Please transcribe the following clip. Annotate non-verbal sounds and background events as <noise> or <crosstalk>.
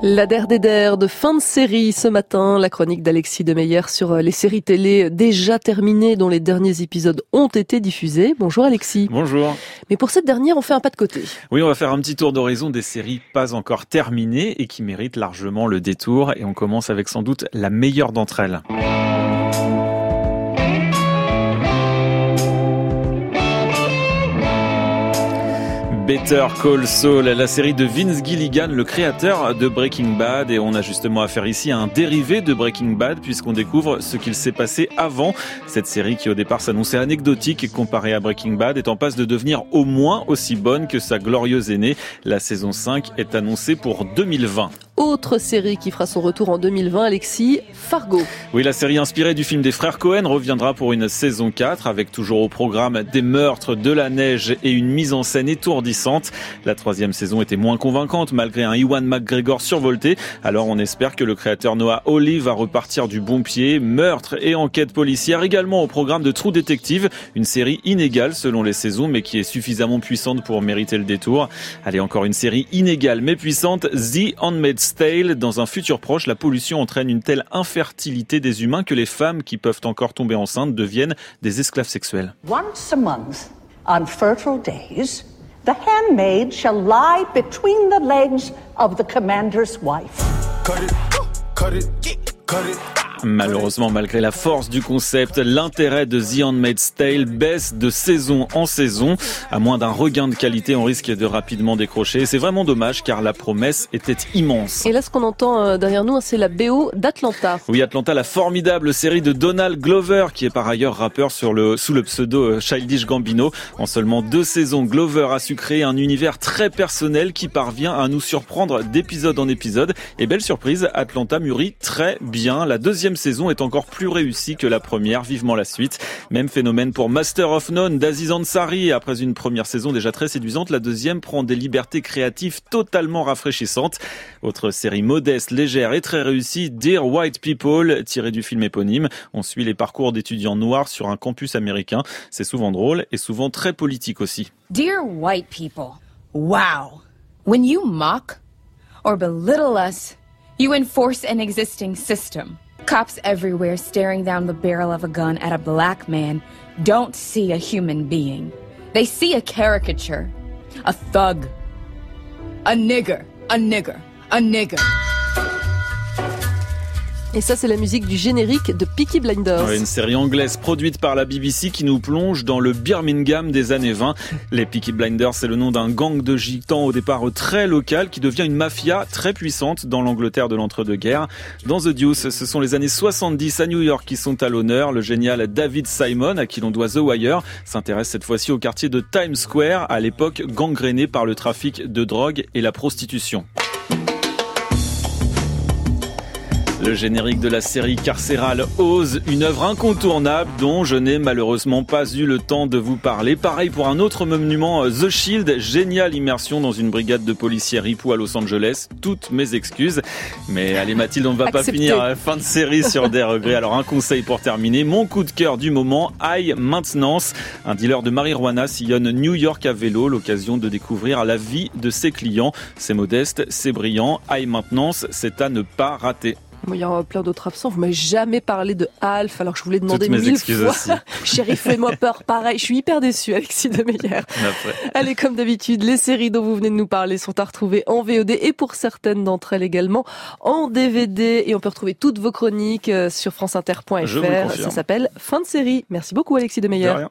La der des der de fin de série ce matin, la chronique d'Alexis Demeyer sur euh, les séries télé déjà terminées dont les derniers épisodes ont été diffusés. Bonjour Alexis. Bonjour. Mais pour cette dernière, on fait un pas de côté. Oui, on va faire un petit tour d'horizon des séries pas encore terminées et qui méritent largement le détour et on commence avec sans doute la meilleure d'entre elles. Better Call Saul, la série de Vince Gilligan, le créateur de Breaking Bad. Et on a justement affaire ici à un dérivé de Breaking Bad puisqu'on découvre ce qu'il s'est passé avant. Cette série qui au départ s'annonçait anecdotique comparée à Breaking Bad est en passe de devenir au moins aussi bonne que sa glorieuse aînée. La saison 5 est annoncée pour 2020. Autre série qui fera son retour en 2020, Alexis, Fargo. Oui, la série inspirée du film des frères Cohen reviendra pour une saison 4 avec toujours au programme des meurtres, de la neige et une mise en scène étourdissante. La troisième saison était moins convaincante malgré un Iwan McGregor survolté. Alors on espère que le créateur Noah Hawley va repartir du bon pied. Meurtre et enquête policière également au programme de True Detective, une série inégale selon les saisons mais qui est suffisamment puissante pour mériter le détour. Allez, encore une série inégale mais puissante, The Handmaid's Tale. Dans un futur proche, la pollution entraîne une telle infertilité des humains que les femmes qui peuvent encore tomber enceintes deviennent des esclaves sexuels. Once a month, on fertile days, the handmaid shall lie between the legs of the commander's wife. Cut it, cut it, cut it. Malheureusement, malgré la force du concept, l'intérêt de The Handmaid's Tale baisse de saison en saison. À moins d'un regain de qualité, on risque de rapidement décrocher. C'est vraiment dommage car la promesse était immense. Et là, ce qu'on entend euh, derrière nous, hein, c'est la BO d'Atlanta. Oui, Atlanta, la formidable série de Donald Glover, qui est par ailleurs rappeur sur le, sous le pseudo euh, Childish Gambino. En seulement deux saisons, Glover a su créer un univers très personnel qui parvient à nous surprendre d'épisode en épisode. Et belle surprise, Atlanta mûrit très bien. La deuxième saison est encore plus réussie que la première. Vivement la suite. Même phénomène pour Master of None d'Aziz Ansari. Après une première saison déjà très séduisante, la deuxième prend des libertés créatives totalement rafraîchissantes. Autre série modeste, légère et très réussie, Dear White People, tirée du film éponyme. On suit les parcours d'étudiants noirs sur un campus américain. C'est souvent drôle et souvent très politique aussi. Dear white people, wow. When you mock or belittle us, you enforce an existing system. Cops everywhere staring down the barrel of a gun at a black man don't see a human being. They see a caricature, a thug, a nigger, a nigger, a nigger. Et ça, c'est la musique du générique de Peaky Blinders. Une série anglaise produite par la BBC qui nous plonge dans le Birmingham des années 20. Les Peaky Blinders, c'est le nom d'un gang de gitans au départ très local qui devient une mafia très puissante dans l'Angleterre de l'entre-deux-guerres. Dans The Deuce, ce sont les années 70 à New York qui sont à l'honneur. Le génial David Simon, à qui l'on doit The Wire, s'intéresse cette fois-ci au quartier de Times Square, à l'époque gangréné par le trafic de drogue et la prostitution. Le générique de la série carcérale Ose, une œuvre incontournable dont je n'ai malheureusement pas eu le temps de vous parler. Pareil pour un autre monument, The Shield, géniale immersion dans une brigade de policiers ripoux à Los Angeles. Toutes mes excuses. Mais allez Mathilde, on ne va pas finir fin de série sur des regrets. Alors un conseil pour terminer, mon coup de cœur du moment, High Maintenance. Un dealer de marijuana sillonne New York à vélo, l'occasion de découvrir la vie de ses clients. C'est modeste, c'est brillant. High Maintenance, c'est à ne pas rater. Moi, il y a plein d'autres absents. Vous m'avez jamais parlé de Alf, alors que je voulais demander Toutes mes mille fois. <laughs> Chérie, fais-moi peur. Pareil, je suis hyper déçue, Alexis Demeyer. Après. <laughs> Allez, comme d'habitude, les séries dont vous venez de nous parler sont à retrouver en VOD et pour certaines d'entre elles également en DVD. Et on peut retrouver toutes vos chroniques euh, sur franceinter.fr. Ça s'appelle Fin de série. Merci beaucoup, Alexis De Demeyer. rien.